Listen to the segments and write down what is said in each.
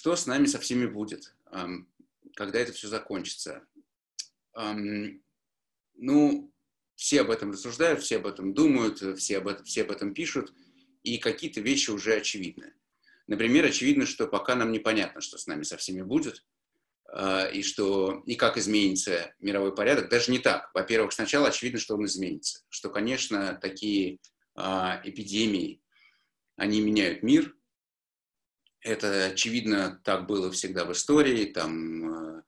что с нами со всеми будет, когда это все закончится? Ну, все об этом рассуждают, все об этом думают, все об этом, все об этом пишут, и какие-то вещи уже очевидны. Например, очевидно, что пока нам непонятно, что с нами со всеми будет, а, и, что, и как изменится мировой порядок. Даже не так. Во-первых, сначала очевидно, что он изменится. Что, конечно, такие а, эпидемии, они меняют мир. Это, очевидно, так было всегда в истории. Там а,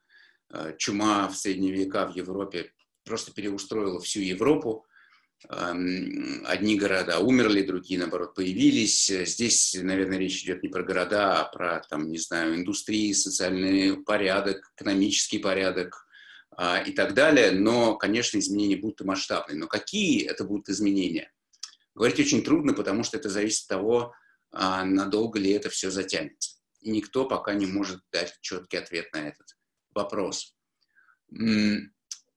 а чума в средние века в Европе просто переустроила всю Европу. Одни города умерли, другие, наоборот, появились. Здесь, наверное, речь идет не про города, а про, там, не знаю, индустрии, социальный порядок, экономический порядок а, и так далее. Но, конечно, изменения будут масштабные. Но какие это будут изменения? Говорить очень трудно, потому что это зависит от того, надолго ли это все затянется. И никто пока не может дать четкий ответ на этот вопрос.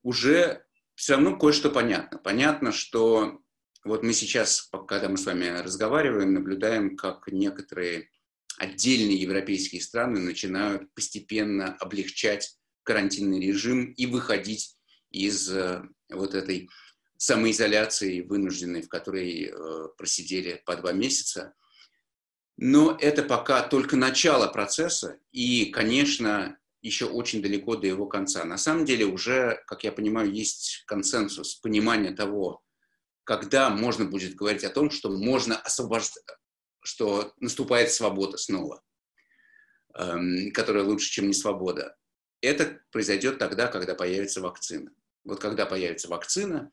Уже все равно кое-что понятно. Понятно, что вот мы сейчас, когда мы с вами разговариваем, наблюдаем, как некоторые отдельные европейские страны начинают постепенно облегчать карантинный режим и выходить из э, вот этой самоизоляции вынужденной, в которой э, просидели по два месяца. Но это пока только начало процесса, и, конечно, еще очень далеко до его конца. На самом деле уже, как я понимаю, есть консенсус, понимание того, когда можно будет говорить о том, что можно освобождать, что наступает свобода снова, эм, которая лучше, чем не свобода. Это произойдет тогда, когда появится вакцина. Вот когда появится вакцина,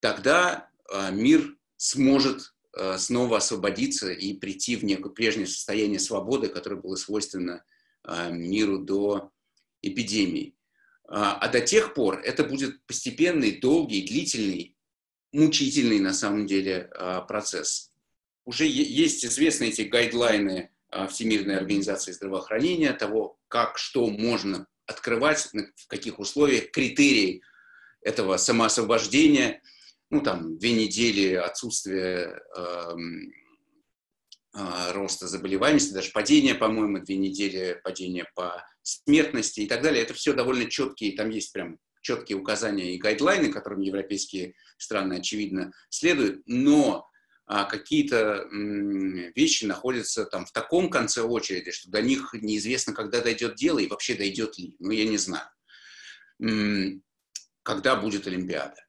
тогда э, мир сможет снова освободиться и прийти в некое прежнее состояние свободы, которое было свойственно э, миру до эпидемии. А, а до тех пор это будет постепенный, долгий, длительный, мучительный на самом деле а, процесс. Уже есть известные эти гайдлайны Всемирной организации здравоохранения того, как, что можно открывать, в каких условиях, критерии этого самоосвобождения, ну, там, две недели отсутствия э, э, роста заболеваемости, даже падения, по-моему, две недели падения по смертности и так далее, это все довольно четкие, там есть прям четкие указания и гайдлайны, которым европейские страны, очевидно, следуют, но а, какие-то вещи находятся там в таком конце очереди, что до них неизвестно, когда дойдет дело и вообще дойдет ли. Ну, я не знаю. Когда будет Олимпиада?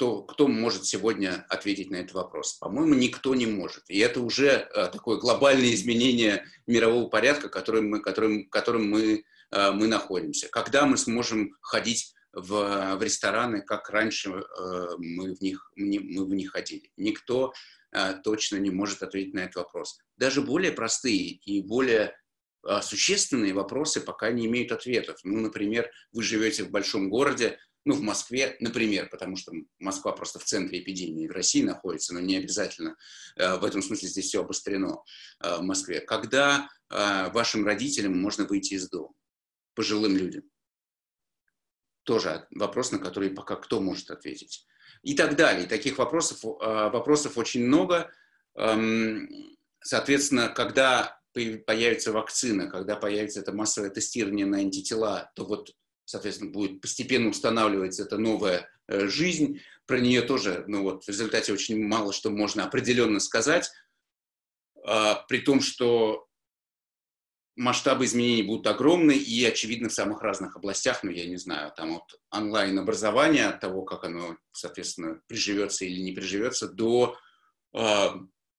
Кто, кто может сегодня ответить на этот вопрос? По-моему, никто не может. И это уже э, такое глобальное изменение мирового порядка, которым мы, которым, которым мы, э, мы находимся. Когда мы сможем ходить в, в рестораны, как раньше э, мы, в них, мы в них ходили? Никто точно не может ответить на этот вопрос. Даже более простые и более существенные вопросы пока не имеют ответов. Ну, например, вы живете в большом городе, ну, в Москве, например, потому что Москва просто в центре эпидемии в России находится, но не обязательно э, в этом смысле здесь все обострено э, в Москве. Когда э, вашим родителям можно выйти из дома, пожилым людям? Тоже вопрос, на который пока кто может ответить. И так далее. таких вопросов, вопросов очень много. Эм, соответственно, когда появится вакцина, когда появится это массовое тестирование на антитела, то вот соответственно, будет постепенно устанавливаться эта новая э, жизнь. Про нее тоже, ну вот, в результате очень мало что можно определенно сказать, а, при том, что масштабы изменений будут огромны и, очевидно, в самых разных областях, ну, я не знаю, там от онлайн-образования, от того, как оно, соответственно, приживется или не приживется, до э,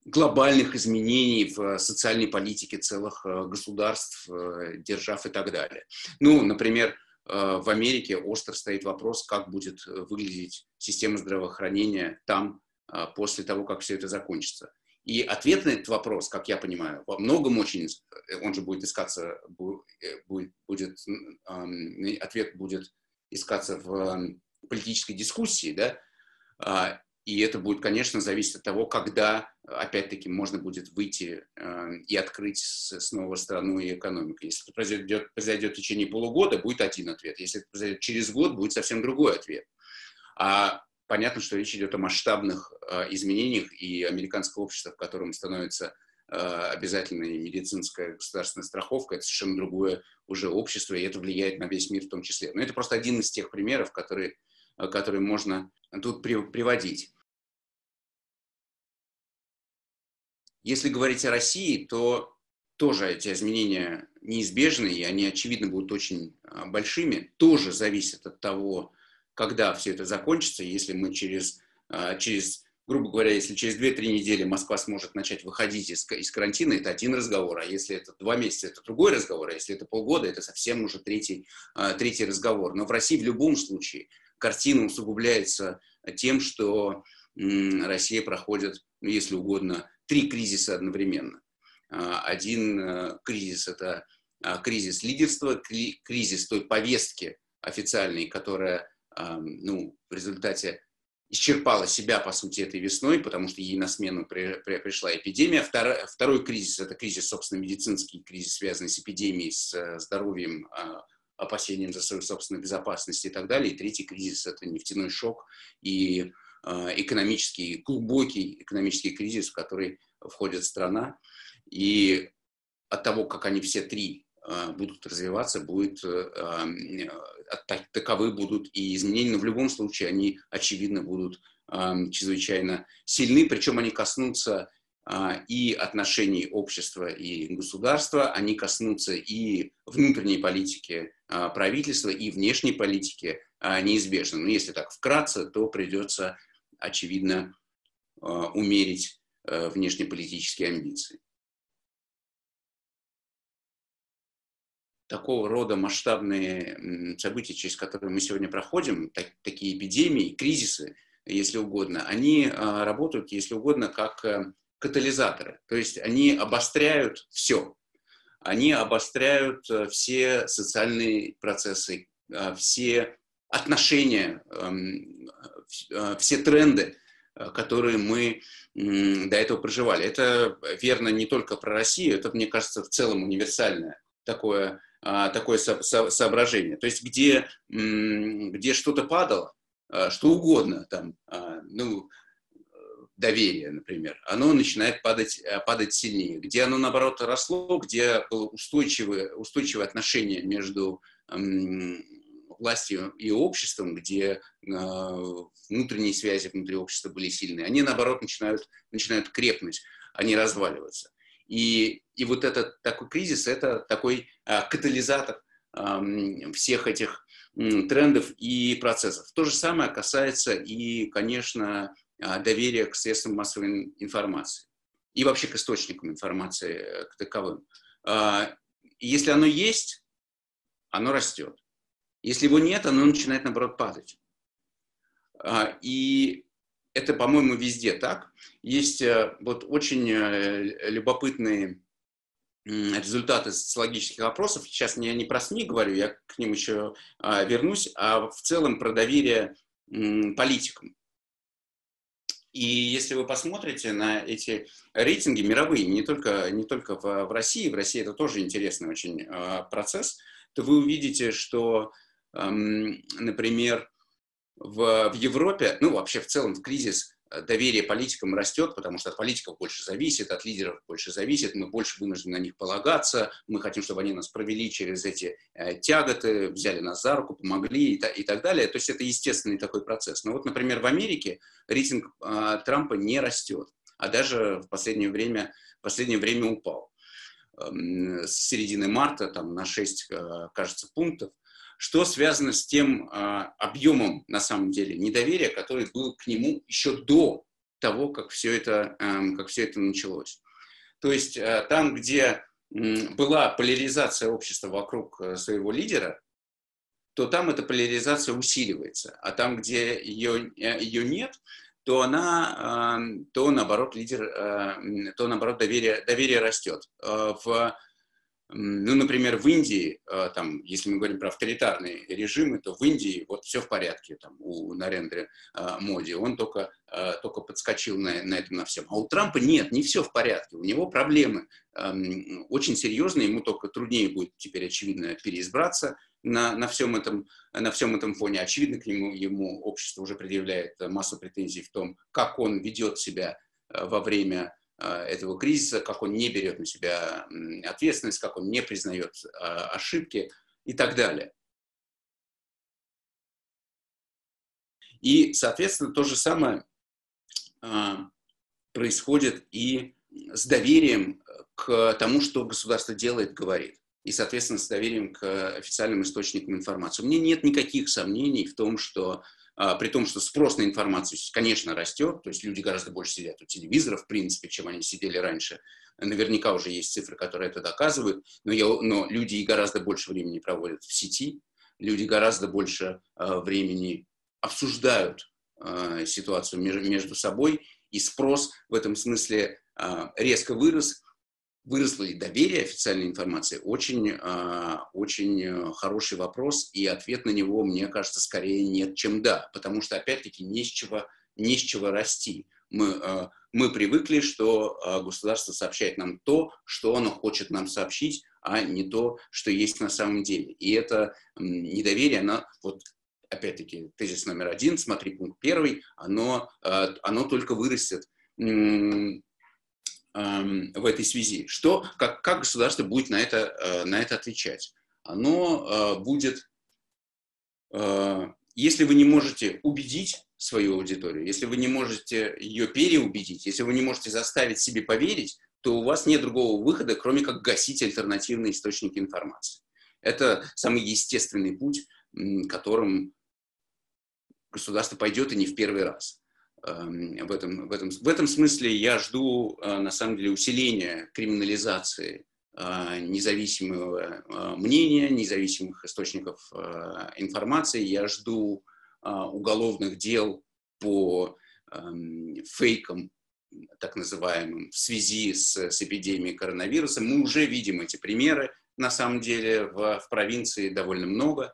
глобальных изменений в социальной политике целых э, государств, э, держав и так далее. Ну, например, Э, в Америке остро стоит вопрос, как будет э, выглядеть система здравоохранения там э, после того, как все это закончится. И ответ на этот вопрос, как я понимаю, во многом очень, он же будет искаться, будет, будет, ответ будет искаться в политической дискуссии, да, а, и это будет, конечно, зависеть от того, когда, опять-таки, можно будет выйти э, и открыть снова страну и экономику. Если это произойдет, произойдет в течение полугода, будет один ответ. Если это произойдет через год, будет совсем другой ответ. А понятно, что речь идет о масштабных э, изменениях, и американское общество, в котором становится обязательная медицинская государственная страховка, это совершенно другое уже общество, и это влияет на весь мир в том числе. Но это просто один из тех примеров, которые, которые можно тут приводить. Если говорить о России, то тоже эти изменения неизбежны, и они, очевидно, будут очень а, большими. Тоже зависит от того, когда все это закончится. Если мы через, а, через грубо говоря, если через 2-3 недели Москва сможет начать выходить из, из карантина, это один разговор, а если это два месяца, это другой разговор, а если это полгода, это совсем уже третий, а, третий разговор. Но в России в любом случае картина усугубляется тем, что Россия проходит, ну, если угодно, три кризиса одновременно. А, один э, кризис – это а, кризис лидерства, кризис той повестки официальной, которая ну, в результате исчерпала себя, по сути, этой весной, потому что ей на смену при, при, пришла эпидемия. Второй, второй кризис – это кризис, собственно, медицинский, кризис, связанный с эпидемией, с э, здоровьем, а, опасением за свою собственную безопасность и так далее. И третий кризис – это нефтяной шок и Э, экономический, глубокий экономический кризис, в который входит страна. И от того, как они все три э, будут развиваться, будет, э, таковы будут и изменения, но в любом случае они, очевидно, будут чрезвычайно сильны, причем они коснутся и отношений общества и государства, они коснутся и внутренней политики правительства, и внешней политики неизбежно. Но если так вкратце, то придется очевидно, э, умерить э, внешнеполитические амбиции. Такого рода масштабные события, через которые мы сегодня проходим, так, такие эпидемии, кризисы, если угодно, они э, работают, если угодно, как катализаторы. То есть они обостряют все. Они обостряют все социальные процессы, все отношения, эм, э, все тренды, э, которые мы до этого проживали. Это верно не только про Россию, это, мне кажется, в целом универсальное такое, такое соображение. То есть где, где что-то падало, э, что угодно, там, ну, доверие, например, оно начинает падать, падать сильнее. Где оно, наоборот, росло, где было устойчивое, устойчивое отношение между властью и обществом, где э, внутренние связи внутри общества были сильные, они, наоборот, начинают, начинают крепнуть, они разваливаются. И, и вот этот такой кризис – это такой э, катализатор э, всех этих э, трендов и процессов. То же самое касается и, конечно, доверия к средствам массовой информации и вообще к источникам информации э, к таковым. Если оно есть, оно растет. Если его нет, оно начинает, наоборот, падать. А, и это, по-моему, везде так. Есть э, вот очень э, любопытные результаты социологических опросов. Сейчас я не про СМИ говорю, я к ним еще а, вернусь, а в целом про доверие политикам. И если вы посмотрите на эти рейтинги мировые, не только, не только в, в России, в России это тоже интересный очень э, процесс, то вы увидите, что например, в, в Европе, ну вообще в целом в кризис доверие политикам растет, потому что от политиков больше зависит, от лидеров больше зависит, мы больше вынуждены на них полагаться, мы хотим, чтобы они нас провели через эти э, тяготы, взяли нас за руку, помогли и, та, и так далее. То есть это естественный такой процесс. Но вот, например, в Америке рейтинг э, Трампа не растет, а даже в последнее время, в последнее время упал. Э, с середины марта там, на 6, э, кажется, пунктов что связано с тем а, объемом, на самом деле, недоверия, который был к нему еще до того, как все это, а, как все это началось. То есть а, там, где м, была поляризация общества вокруг а, своего лидера, то там эта поляризация усиливается. А там, где ее, ее нет, то она, то наоборот, лидер, то наоборот, доверие, доверие растет. В ну, например, в Индии, э, там, если мы говорим про авторитарные режимы, то в Индии вот все в порядке, там, у Нарендра э, Моди, он только, э, только подскочил на, на этом на всем. А у Трампа нет, не все в порядке, у него проблемы очень серьезные, ему только труднее будет теперь, очевидно, переизбраться на, на, всем этом, на всем этом фоне. Очевидно, к нему, ему общество уже предъявляет массу претензий в том, как он ведет себя во время этого кризиса, как он не берет на себя ответственность, как он не признает ошибки и так далее. И, соответственно, то же самое происходит и с доверием к тому, что государство делает, говорит. И, соответственно, с доверием к официальным источникам информации. У меня нет никаких сомнений в том, что а, при том, что спрос на информацию, конечно, растет, то есть люди гораздо больше сидят у телевизора, в принципе, чем они сидели раньше. Наверняка уже есть цифры, которые это доказывают, но, я, но люди и гораздо больше времени проводят в сети, люди гораздо больше э, времени обсуждают э, ситуацию между, между собой, и спрос в этом смысле э, резко вырос. Выросло ли доверие официальной информации? Очень, очень хороший вопрос, и ответ на него, мне кажется, скорее нет, чем да, потому что, опять-таки, не с чего, не с чего расти. Мы, мы привыкли, что государство сообщает нам то, что оно хочет нам сообщить, а не то, что есть на самом деле. И это недоверие, оно вот опять-таки, тезис номер один, смотри пункт первый, оно, э, оно только вырастет в этой связи. Что, как, как государство будет на это, э, на это отвечать? Оно э, будет, если вы не можете убедить свою аудиторию, если вы не можете ее переубедить, если вы не можете заставить себе поверить, то у вас нет другого выхода, кроме как гасить альтернативные источники информации. Это самый естественный путь, которым государство пойдет и не в первый раз. Эм, в этом, в этом, в этом смысле я жду, э, на самом деле, усиления криминализации э, независимого э, мнения, независимых источников информации. Я жду уголовных дел по эм, фейкам, так называемым, в связи с, с эпидемией коронавируса. Мы уже видим эти примеры, на самом деле, в, в провинции довольно много.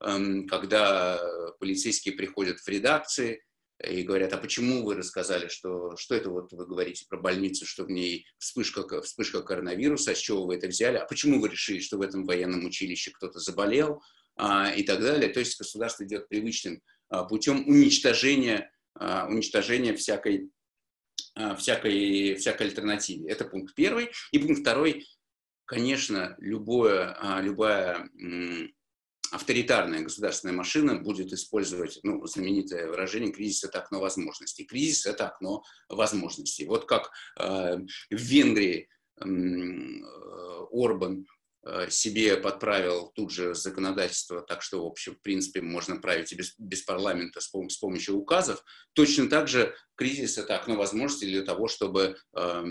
Эм, когда полицейские приходят в редакции и говорят, а почему вы рассказали, что, что это вот вы говорите про больницу, что в ней вспышка, вспышка коронавируса, с чего вы это взяли, а почему вы решили, что в этом военном училище кто-то заболел а, и так далее. То есть государство идет привычным а, путем уничтожения, а, уничтожения всякой, а, всякой, всякой альтернативы. Это пункт первый. И пункт второй, конечно, любое, а, любая авторитарная государственная машина будет использовать ну, знаменитое выражение «кризис – это окно возможностей». Кризис – это окно возможностей. Вот как э, в Венгрии э, Орбан э, себе подправил тут же законодательство, так что, в общем, в принципе, можно править и без, без парламента с, пом- с помощью указов. Точно так же кризис – это окно возможностей для того, чтобы э,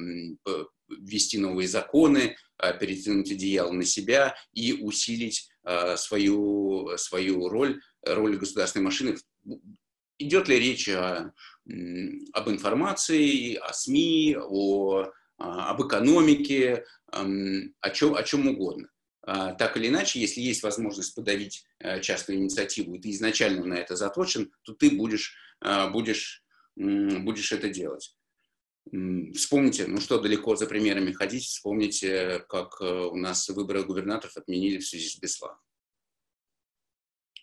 ввести новые законы, э, перетянуть одеяло на себя и усилить свою, свою роль, роль государственной машины. Идет ли речь о, об информации, о СМИ, о, об экономике, о чем, о чем угодно. А, так или иначе, если есть возможность подавить э, частную инициативу, и ты изначально на это заточен, то ты будешь, э, будешь, будешь это делать. Вспомните, ну что далеко за примерами ходить, вспомните, как э, у нас выборы губернаторов отменили в связи с Бесланом.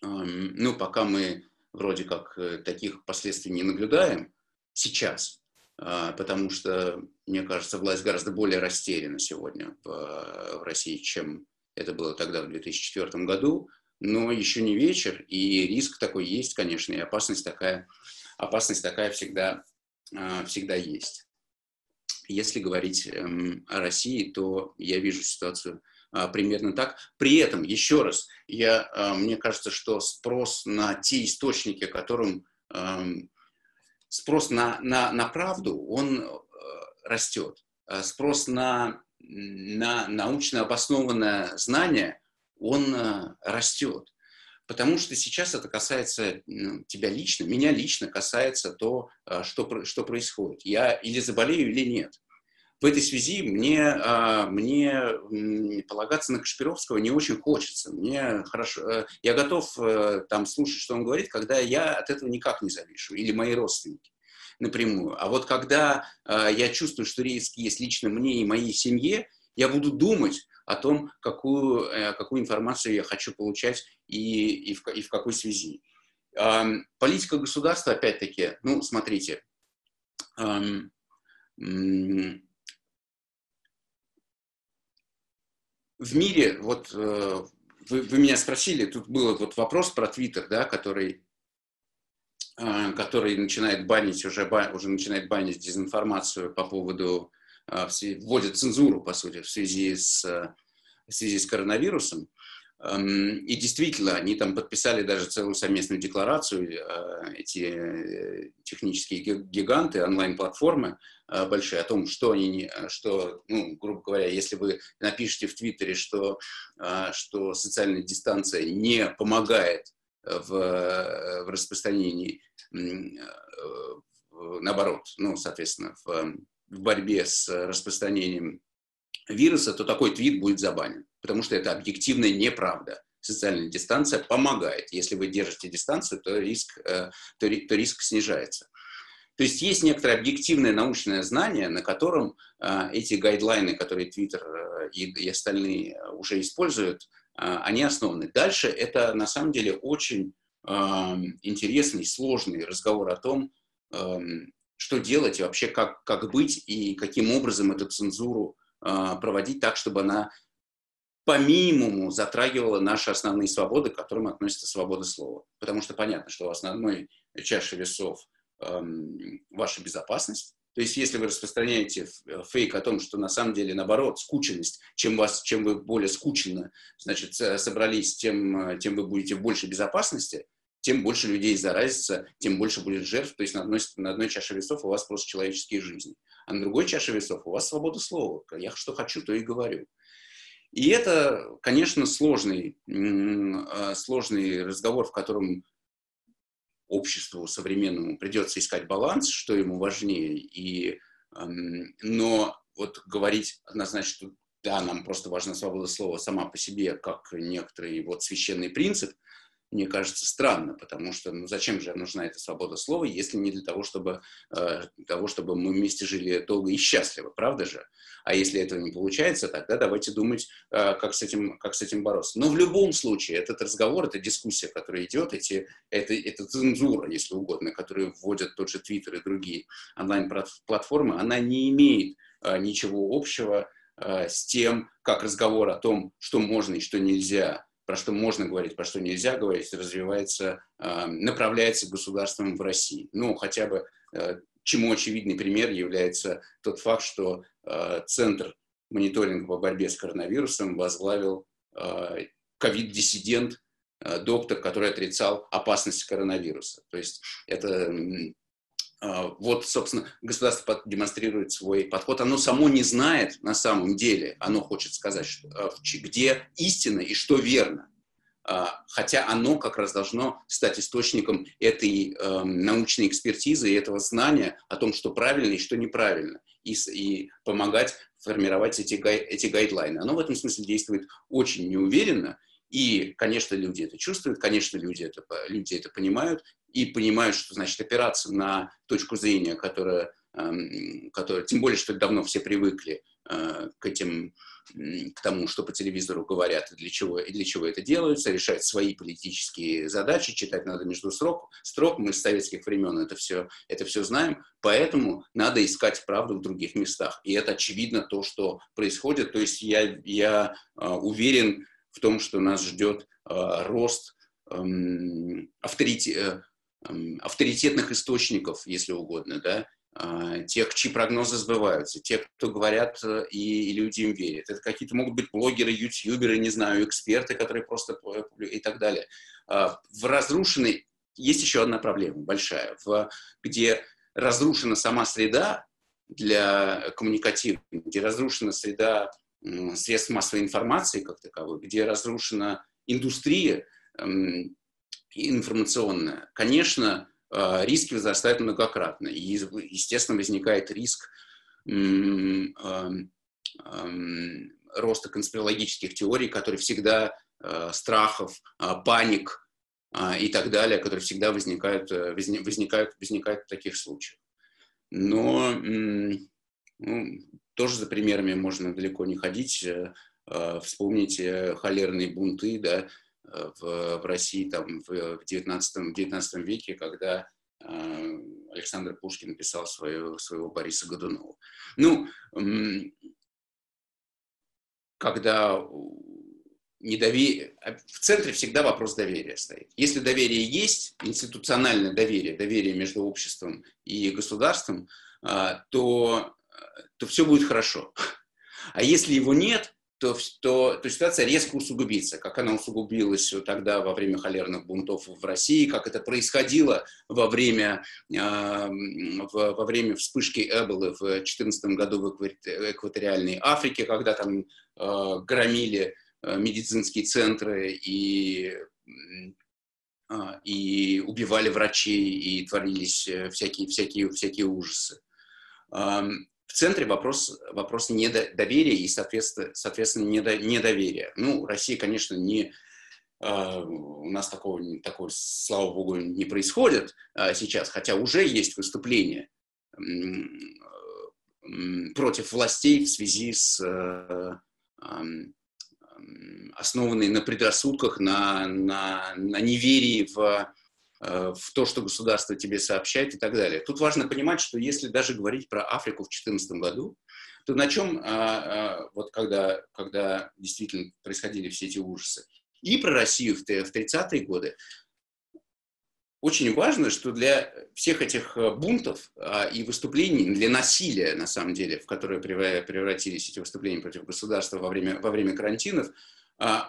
Ну, пока мы вроде как э, таких последствий не наблюдаем сейчас, а, потому что, мне кажется, власть гораздо более растеряна сегодня в России, чем это было тогда, в 2004 году, но еще не вечер, и риск такой есть, конечно, и опасность такая, опасность такая всегда, а, всегда есть. Если говорить эм, о России, то я вижу ситуацию а, примерно так. При этом, еще раз, я, а, мне кажется, что спрос на те источники, которым эм, спрос на, на, на правду, он э, растет. А спрос на, на научно обоснованное знание, он э, растет. Потому что сейчас это касается тебя лично, меня лично касается то, а, что, что происходит. Я или заболею, или нет. В этой связи мне, а, мне полагаться на Кашпировского не очень хочется. Мне хорошо, э, я готов э, там слушать, что он говорит, когда я от этого никак не завишу, или мои родственники напрямую. А вот когда а, я чувствую, что риск есть лично мне и моей семье, я буду думать, о том, какую, э, какую информацию я хочу получать и, и, в, и в какой связи. Политика государства, опять-таки, ну, смотрите, в мире, вот э, вы, вы меня спросили, тут был вот вопрос про Твиттер, да, который, э, который начинает банить уже, уже начинает банить дезинформацию по поводу вводит цензуру, по сути, в связи с, в связи с коронавирусом. Эм, и действительно, они там подписали даже целую совместную декларацию, э, эти э, технические гиганты, онлайн-платформы э, большие, о том, что они, что, ну, грубо говоря, если вы напишете в Твиттере, что, что социальная дистанция не помогает в, в распространении, наоборот, ну, соответственно, в, в борьбе с распространением вируса, то такой твит будет забанен, потому что это объективная неправда. Социальная дистанция помогает. Если вы держите дистанцию, то риск, э, то, то риск снижается. То есть есть некоторое объективное научное знание, на котором э, эти гайдлайны, которые Twitter э, и, и остальные уже используют, э, они основаны. Дальше это на самом деле очень э, интересный, сложный разговор о том, э, что делать и вообще как, как быть и каким образом эту цензуру а, проводить так, чтобы она по минимуму затрагивала наши основные свободы, к которым относится свобода слова. Потому что понятно, что в основной чаше весов эм, ваша безопасность. То есть, если вы распространяете фейк о том, что на самом деле, наоборот, скученность, чем, вас, чем вы более скучно значит, собрались, тем, тем вы будете в большей безопасности, тем больше людей заразится, тем больше будет жертв. То есть на одной, на одной чаше весов у вас просто человеческие жизни а на другой чаше весов у вас свобода слова. Я что хочу, то и говорю. И это, конечно, сложный, а, сложный разговор, в котором обществу современному придется искать баланс, что ему важнее. И, но вот говорить однозначно, что да, нам просто важна свобода слова сама по себе, как некоторый вот священный принцип – мне кажется, странно, потому что ну, зачем же нужна эта свобода слова, если не для того, чтобы, э, для того, чтобы мы вместе жили долго и счастливо, правда же? А если этого не получается, тогда давайте думать, э, как, с этим, как с этим бороться. Но в любом случае, этот разговор, эта дискуссия, которая идет, эти, это, это цензура, если угодно, которую вводят тот же Твиттер и другие онлайн-платформы, она не имеет э, ничего общего э, с тем, как разговор о том, что можно и что нельзя про что можно говорить, про что нельзя говорить, развивается, э, направляется государством в России. Ну, хотя бы э, чему очевидный пример является тот факт, что э, Центр мониторинга по борьбе с коронавирусом возглавил ковид-диссидент, доктор, который отрицал опасность коронавируса. То есть это вот, собственно, государство демонстрирует свой подход. Оно само не знает на самом деле, оно хочет сказать, что, а, где истина и что верно. А, хотя оно как раз должно стать источником этой э, научной экспертизы и этого знания о том, что правильно и что неправильно, и, и помогать формировать эти, гай, эти гайдлайны. Оно в этом смысле действует очень неуверенно, и, конечно, люди это чувствуют, конечно, люди это, люди это понимают, и понимают, что значит опираться на точку зрения, которая, эм, которая тем более, что давно все привыкли э, к этим, к тому, что по телевизору говорят, и для чего, и для чего это делается, решать свои политические задачи, читать надо между строк, строк мы с советских времен это все, это все знаем, поэтому надо искать правду в других местах. И это очевидно то, что происходит. То есть я, я э, уверен в том, что нас ждет э, рост эм, авторитета авторитетных источников, если угодно, да, а, тех, чьи прогнозы сбываются, тех, кто говорят, э, и, люди им верят. Это какие-то могут быть блогеры, ютуберы, не знаю, эксперты, которые просто и так далее. А, в разрушенной есть еще одна проблема большая, в, где разрушена сама среда для коммуникативной, где разрушена среда средств массовой информации как таковой, где разрушена индустрия, информационная, конечно, а, риски возрастают многократно. И, естественно, возникает риск роста конспирологических теорий, которые всегда а, страхов, а, паник и так далее, которые всегда возникают, э, возникают, возникают в таких случаях. Но ну, тоже за примерами можно далеко не ходить. Э, вспомните холерные бунты, да, в, в России там, в, в, 19, 19 веке, когда э, Александр Пушкин писал свою, своего Бориса Годунова. Ну, когда недоверие, в центре всегда вопрос доверия стоит. Если доверие есть, институциональное доверие, доверие между обществом и государством, то, то все будет хорошо. А если его нет, то, то, то ситуация резко усугубится, как она усугубилась тогда во время холерных бунтов в России, как это происходило во время, э, во время вспышки Эболы в 2014 году в экваториальной Африке, когда там э, громили э, медицинские центры и, э, и убивали врачей, и творились э, всякие, всякие, всякие ужасы в центре вопрос, вопрос недоверия и, соответственно, соответственно недоверия. Ну, Россия, конечно, не, Uh, у нас такого, такого, слава богу, не происходит uh, сейчас, хотя уже есть выступления против властей в связи с um, основанной на предрассудках, на, на, на неверии в в то, что государство тебе сообщает и так далее. Тут важно понимать, что если даже говорить про Африку в 2014 году, то на чем, а, а, вот когда, когда действительно происходили все эти ужасы, и про Россию в 30-е годы, очень важно, что для всех этих э, бунтов а, и выступлений, для насилия, на самом деле, в которое превратились эти выступления против государства во время, во время карантинов,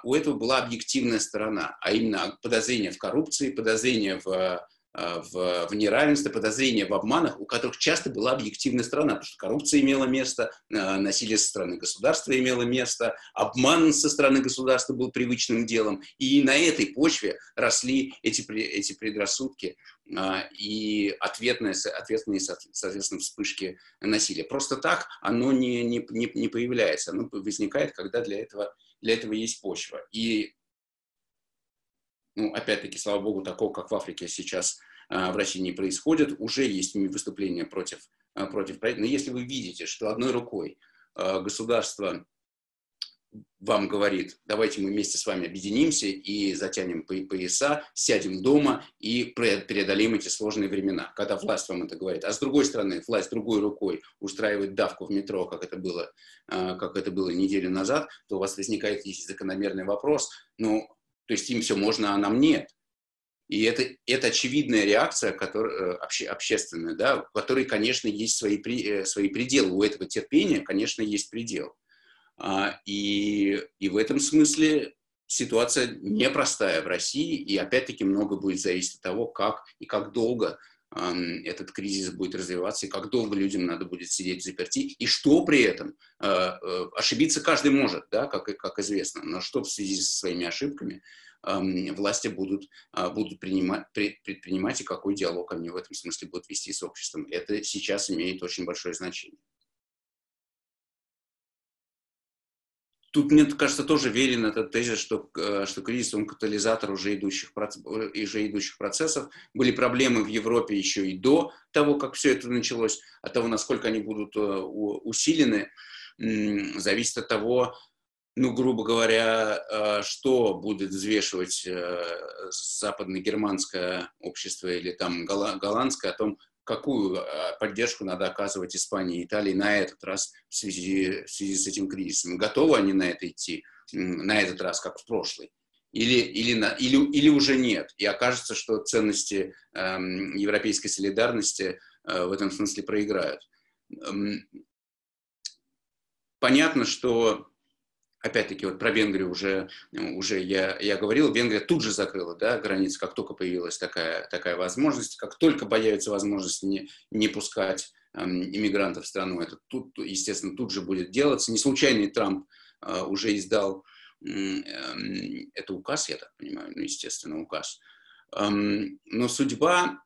у этого была объективная сторона, а именно подозрение в коррупции, подозрение в, а, в, в неравенстве, подозрение в обманах, у которых часто была объективная сторона, потому что коррупция имела место, а, насилие со стороны государства имело место, обман со стороны государства был привычным делом, и на этой почве росли эти, эти предрассудки и ответные, ответные, соответственно, вспышки насилия. Просто так оно не, не, не появляется, оно возникает, когда для этого для этого есть почва. И, ну, опять-таки, слава богу, такого, как в Африке сейчас а, в России не происходит, уже есть выступления против, а, против Но если вы видите, что одной рукой а, государство вам говорит, давайте мы вместе с вами объединимся и затянем пояса, сядем дома и преодолеем эти сложные времена, когда власть вам это говорит. А с другой стороны, власть другой рукой устраивает давку в метро, как это было, как это было неделю назад, то у вас возникает здесь закономерный вопрос, ну, то есть им все можно, а нам нет. И это, это очевидная реакция, которая, э, обще, общественная, да, у которой, конечно, есть свои, э, свои пределы. У этого терпения, конечно, есть предел. А, и, и в этом смысле ситуация непростая в России, и опять-таки много будет зависеть от того, как и как долго этот кризис будет развиваться, и как долго людям надо будет сидеть в заперти, и что при этом. А, э, ошибиться каждый может, да, как, как известно, но что в связи со своими ошибками власти будут, а, будут принимать, предпринимать, и какой диалог они в этом смысле будут вести с обществом. Это сейчас имеет очень большое значение. Тут, мне кажется, тоже верен этот тезис, что, э, что кризис, он катализатор уже идущих, уже идущих процессов. Были проблемы в Европе еще и до того, как все это началось. От того, насколько они будут э, усилены, зависит от того, ну, грубо говоря, э, что будет взвешивать западно-германское общество или там голландское о том, какую а, поддержку надо оказывать Испании и Италии на этот раз в связи, в связи с этим кризисом. Готовы они на это идти на этот раз, как в прошлый? Или, или, на, или, или уже нет. И окажется, что ценности э, европейской солидарности э, в этом смысле проиграют. Понятно, что опять-таки, вот про Венгрию уже, уже я, я говорил, Венгрия тут же закрыла да, границы, как только появилась такая, такая возможность, как только появится возможность не, не пускать эм, иммигрантов в страну, это тут, естественно, тут же будет делаться. Не случайный Трамп э, уже издал э, э, это указ, я так понимаю, ну, естественно, указ. Эм, но судьба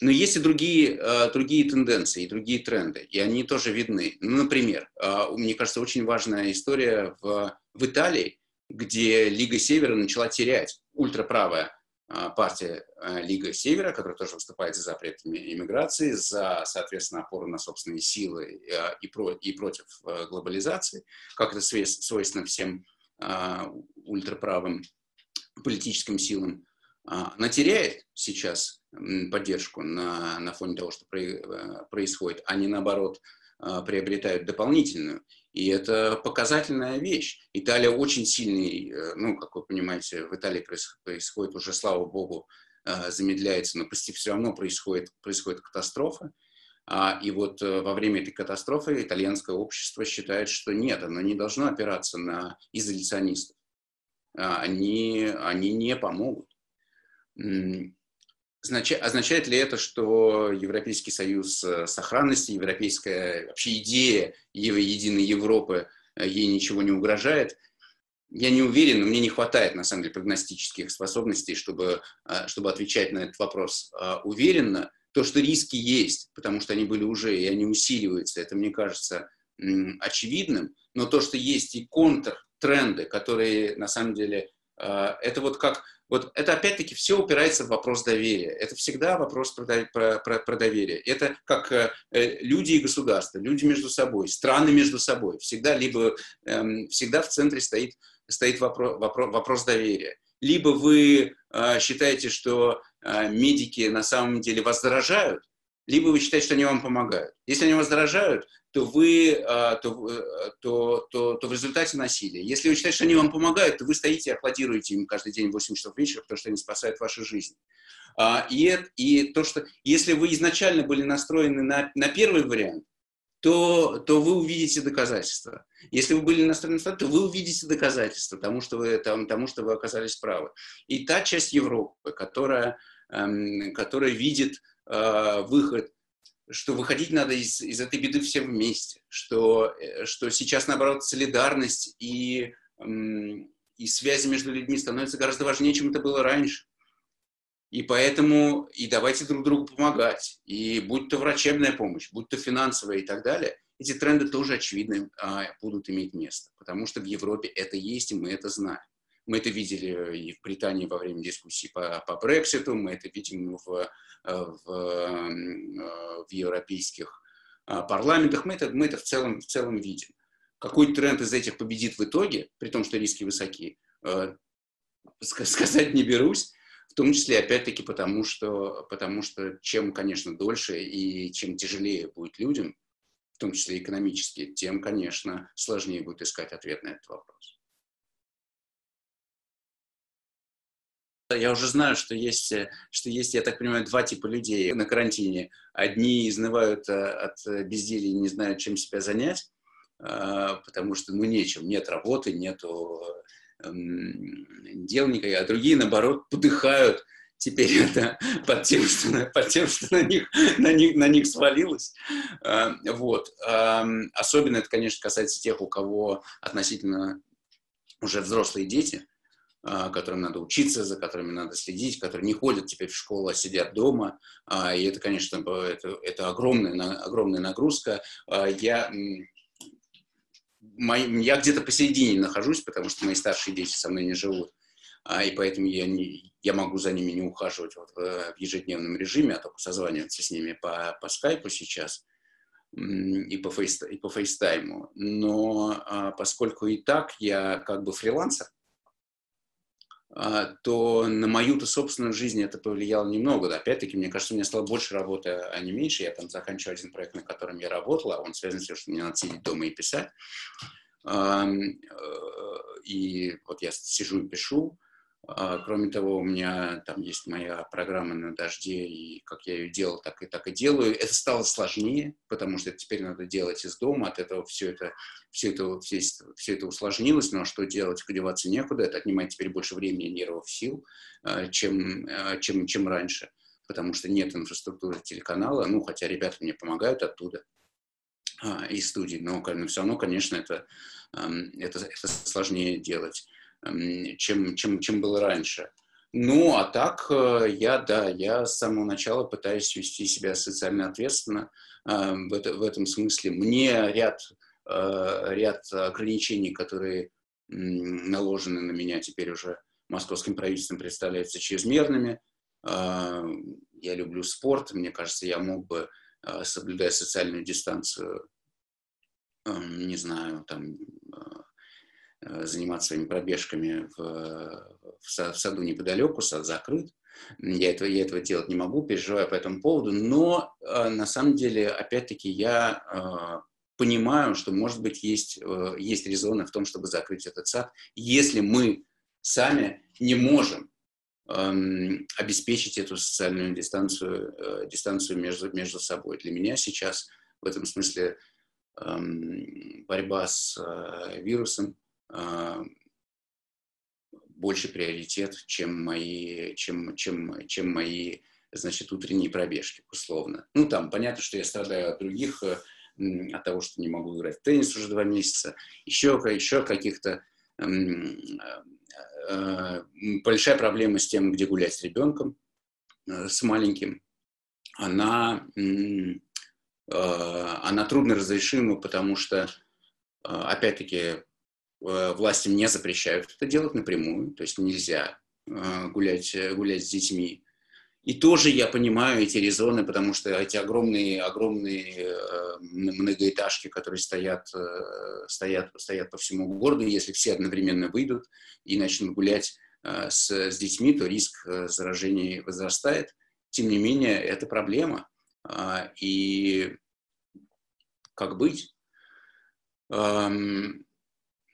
но есть и другие, э, другие тенденции, другие тренды, и они тоже видны. Ну, например, э, мне кажется, очень важная история в, в Италии, где Лига Севера начала терять ультраправая э, партия Лига Севера, которая тоже выступает за запрет иммиграции, за, соответственно, опору на собственные силы и, про, и против глобализации, как это свойственно всем ультраправым политическим силам. Она теряет сейчас поддержку на, на фоне того, что э, происходит, а не наоборот а, приобретают дополнительную. И это показательная вещь. Италия очень сильный, э, ну, как вы понимаете, в Италии происходит уже, слава богу, э, замедляется, но почти все равно происходит, происходит катастрофа. А, и вот во время этой катастрофы итальянское общество считает, что нет, оно не должно опираться на изоляционистов. А, они, они не помогут. Означает ли это, что Европейский союз э, сохранности, европейская вообще идея единой Европы, э, ей ничего не угрожает? Я не уверен, мне не хватает, на самом деле, прогностических способностей, чтобы, э, чтобы отвечать на этот вопрос уверенно. То, что риски есть, потому что они были уже, и они усиливаются, это, мне кажется, очевидным. Но то, что есть и контртренды, которые, на самом деле, это вот как вот это опять-таки все упирается в вопрос доверия. Это всегда вопрос про, про, про, про доверие. Это как э, люди и государства, люди между собой, страны между собой. Всегда, либо, э, всегда в центре стоит, стоит вопрос, вопрос, вопрос доверия. Либо вы э, считаете, что э, медики на самом деле возражают, либо вы считаете, что они вам помогают. Если они возражают, то вы, а, то, э, то, то, то в результате насилия. Если вы считаете, что они вам помогают, то вы стоите и аплодируете им каждый день в 8 часов вечера, потому что они спасают вашу жизнь. А, и, и то, что если вы изначально были настроены на, на первый вариант, то, то вы увидите доказательства. Если вы были настроены на то вы увидите доказательства тому, что вы, тому, тому, что вы оказались правы. И та часть Европы, которая, эм, которая видит э, выход что выходить надо из, из этой беды все вместе, что, э, что сейчас, наоборот, солидарность и, и связи между людьми становятся гораздо важнее, чем это было раньше. И поэтому и давайте друг другу помогать. И будь то врачебная помощь, будь то финансовая и так далее, эти тренды тоже, очевидно, а, будут иметь место. Потому что в Европе это есть, и мы это знаем. Мы это видели и в Британии во время дискуссий по, по Брекситу, мы это видим в Э, в, э, в европейских э, парламентах, мы это, мы это в, целом, в целом видим. Какой тренд из этих победит в итоге, при том, что риски высоки, сказать не берусь, в том числе, опять-таки, потому что, потому что чем, конечно, дольше и чем тяжелее будет людям, в том числе экономически, тем, конечно, сложнее будет искать ответ на этот вопрос. Я уже знаю, что есть, э, что есть, я так понимаю, два типа людей на карантине. Одни изнывают э, от безделия и не знают, чем себя занять, э, потому что, ну, нечем, нет работы, нету эм, дел никаких, а другие, наоборот, подыхают теперь это под тем, что, под тем, что на, них, на, них, на них свалилось. Вот. Эм, особенно это, конечно, касается тех, у кого относительно уже взрослые дети – которым надо учиться, за которыми надо следить, которые не ходят теперь в школу, а сидят дома. А, и это, конечно, это, это огромная, огромная нагрузка. А, я, я где-то посередине нахожусь, потому что мои старшие дети со мной не живут. И поэтому я, не, я могу за ними не ухаживать вот в, ежедневном режиме, а только созваниваться с ними по, по скайпу сейчас и по, фейс, и по фейстайму. Но поскольку и так я как бы фрилансер, а, то на мою-то собственную жизнь это повлияло немного. Опять-таки, мне кажется, у меня стало больше работы, а не меньше. Я там заканчиваю один проект, на котором я работал, а он связан с тем, что мне надо сидеть дома и писать. Э, и вот я сижу и пишу, а, кроме того, у меня там есть моя программа на дожде, и как я ее делал, так и так и делаю. Это стало сложнее, потому что теперь надо делать из дома, от этого все это, все это, все, все это усложнилось, но что делать, деваться некуда, это отнимает теперь больше времени нервов, сил, а, чем, а, чем, чем раньше, потому что нет инфраструктуры телеканала, ну, хотя ребята мне помогают оттуда, из студии, но, но все равно, конечно, это, это, это сложнее делать чем, чем, чем было раньше. Ну, а так, э, я, да, я с самого начала пытаюсь вести себя социально ответственно э, в, это, в этом смысле. Мне ряд, э, ряд ограничений, которые наложены на меня теперь уже московским правительством, представляются чрезмерными. Я люблю спорт, мне кажется, я мог бы, соблюдая социальную дистанцию, не знаю, там, Э, заниматься своими пробежками в, в, саду неподалеку, сад закрыт. Я этого, я этого делать не могу, переживаю по этому поводу, но э, на самом деле, опять-таки, я э, понимаю, что, может быть, есть, э, есть резоны в том, чтобы закрыть этот сад, если мы сами не можем эм, обеспечить эту социальную дистанцию, э, дистанцию между, между собой. Для меня сейчас в этом смысле эм, борьба с э, вирусом э, больше приоритет, чем мои, чем, чем, чем мои значит, утренние пробежки, условно. Ну, там, понятно, что я страдаю от других, э, от того, что не могу играть в теннис уже два месяца, еще, еще каких-то... Э, э, большая проблема с тем, где гулять с ребенком, с маленьким, она, она трудно разрешима, потому что, опять-таки, власти не запрещают это делать напрямую, то есть нельзя гулять, гулять с детьми. И тоже я понимаю эти резоны, потому что эти огромные, огромные э, многоэтажки, которые стоят, э, стоят, стоят по всему городу, если все одновременно выйдут и начнут гулять э, с, с детьми, то риск заражения возрастает. Тем не менее, это проблема. А, и как быть?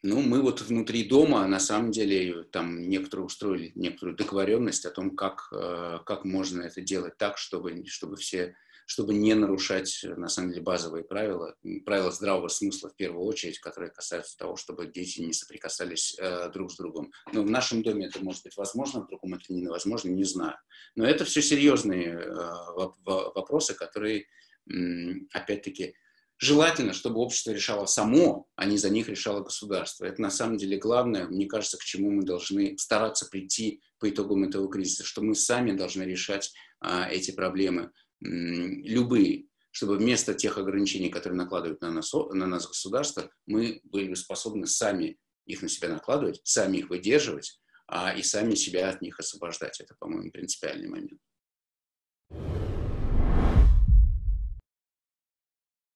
Ну, мы вот внутри дома, на самом деле, там некоторые устроили некоторую договоренность о том, как, э, как можно это делать так, чтобы, чтобы все чтобы не нарушать, на самом деле, базовые правила, правила здравого смысла в первую очередь, которые касаются того, чтобы дети не соприкасались э, друг с другом. Но в нашем доме это может быть возможно, в другом это невозможно, не знаю. Но это все серьезные э, вопросы, которые, опять-таки, Желательно, чтобы общество решало само, а не за них решало государство. Это на самом деле главное, мне кажется, к чему мы должны стараться прийти по итогам этого кризиса, что мы сами должны решать а, эти проблемы, м, любые, чтобы вместо тех ограничений, которые накладывают на нас, на нас государство, мы были способны сами их на себя накладывать, сами их выдерживать, а, и сами себя от них освобождать. Это, по-моему, принципиальный момент.